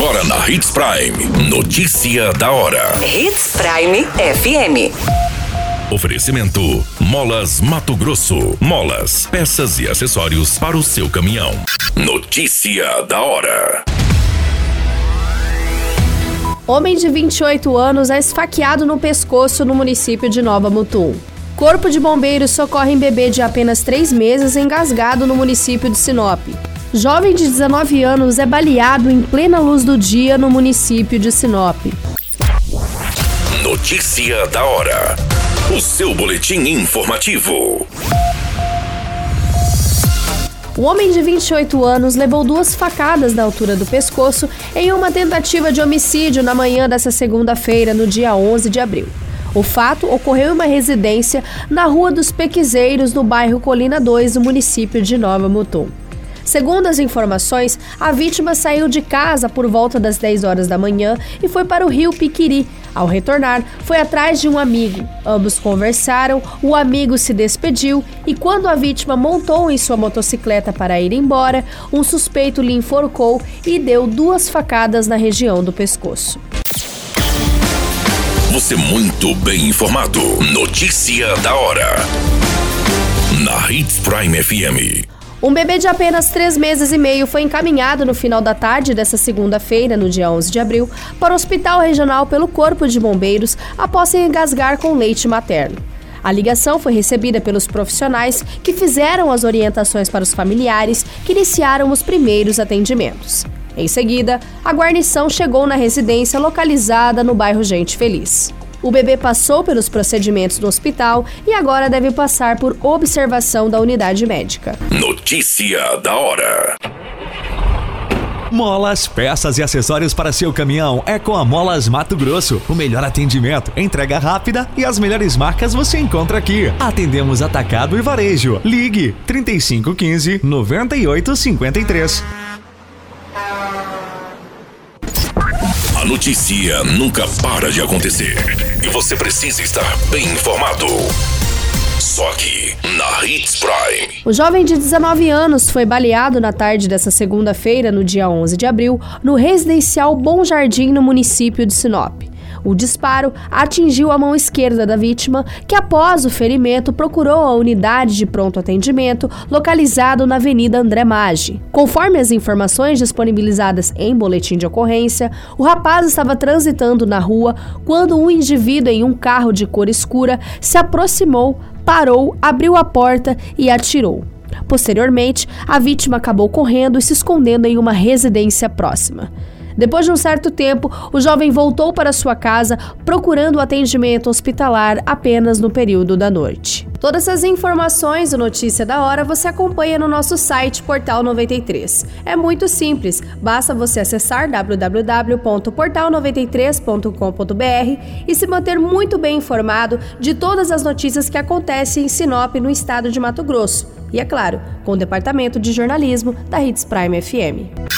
Agora na Hits Prime. Notícia da hora. Hits Prime FM. Oferecimento: Molas Mato Grosso. Molas, peças e acessórios para o seu caminhão. Notícia da hora. Homem de 28 anos é esfaqueado no pescoço no município de Nova Mutum. Corpo de Bombeiros socorre em bebê de apenas 3 meses engasgado no município de Sinop. Jovem de 19 anos é baleado em plena luz do dia no município de Sinop. Notícia da hora. O seu boletim informativo. O homem de 28 anos levou duas facadas na altura do pescoço em uma tentativa de homicídio na manhã dessa segunda-feira, no dia 11 de abril. O fato ocorreu em uma residência na Rua dos Pequizeiros, no bairro Colina 2, no município de Nova Mutum. Segundo as informações, a vítima saiu de casa por volta das 10 horas da manhã e foi para o rio Piquiri. Ao retornar, foi atrás de um amigo. Ambos conversaram, o amigo se despediu e, quando a vítima montou em sua motocicleta para ir embora, um suspeito lhe enforcou e deu duas facadas na região do pescoço. Você muito bem informado. Notícia da hora. Na Hits Prime FM. Um bebê de apenas três meses e meio foi encaminhado no final da tarde dessa segunda-feira, no dia 11 de abril, para o Hospital Regional pelo Corpo de Bombeiros após se engasgar com leite materno. A ligação foi recebida pelos profissionais que fizeram as orientações para os familiares que iniciaram os primeiros atendimentos. Em seguida, a guarnição chegou na residência localizada no bairro Gente Feliz. O bebê passou pelos procedimentos do hospital e agora deve passar por observação da unidade médica. Notícia da hora. Molas, peças e acessórios para seu caminhão é com a Molas Mato Grosso. O melhor atendimento, entrega rápida e as melhores marcas você encontra aqui. Atendemos atacado e varejo. Ligue 3515 9853. A notícia nunca para de acontecer e você precisa estar bem informado. Só aqui, na Hits Prime. O jovem de 19 anos foi baleado na tarde dessa segunda-feira, no dia 11 de abril, no residencial Bom Jardim, no município de Sinop. O disparo atingiu a mão esquerda da vítima, que após o ferimento procurou a unidade de pronto atendimento localizado na Avenida André Maggi. Conforme as informações disponibilizadas em boletim de ocorrência, o rapaz estava transitando na rua quando um indivíduo em um carro de cor escura se aproximou, parou, abriu a porta e atirou. Posteriormente, a vítima acabou correndo e se escondendo em uma residência próxima. Depois de um certo tempo, o jovem voltou para sua casa procurando atendimento hospitalar apenas no período da noite. Todas essas informações do Notícia da Hora você acompanha no nosso site Portal 93. É muito simples, basta você acessar www.portal93.com.br e se manter muito bem informado de todas as notícias que acontecem em Sinop, no estado de Mato Grosso. E é claro, com o departamento de jornalismo da Hits Prime FM.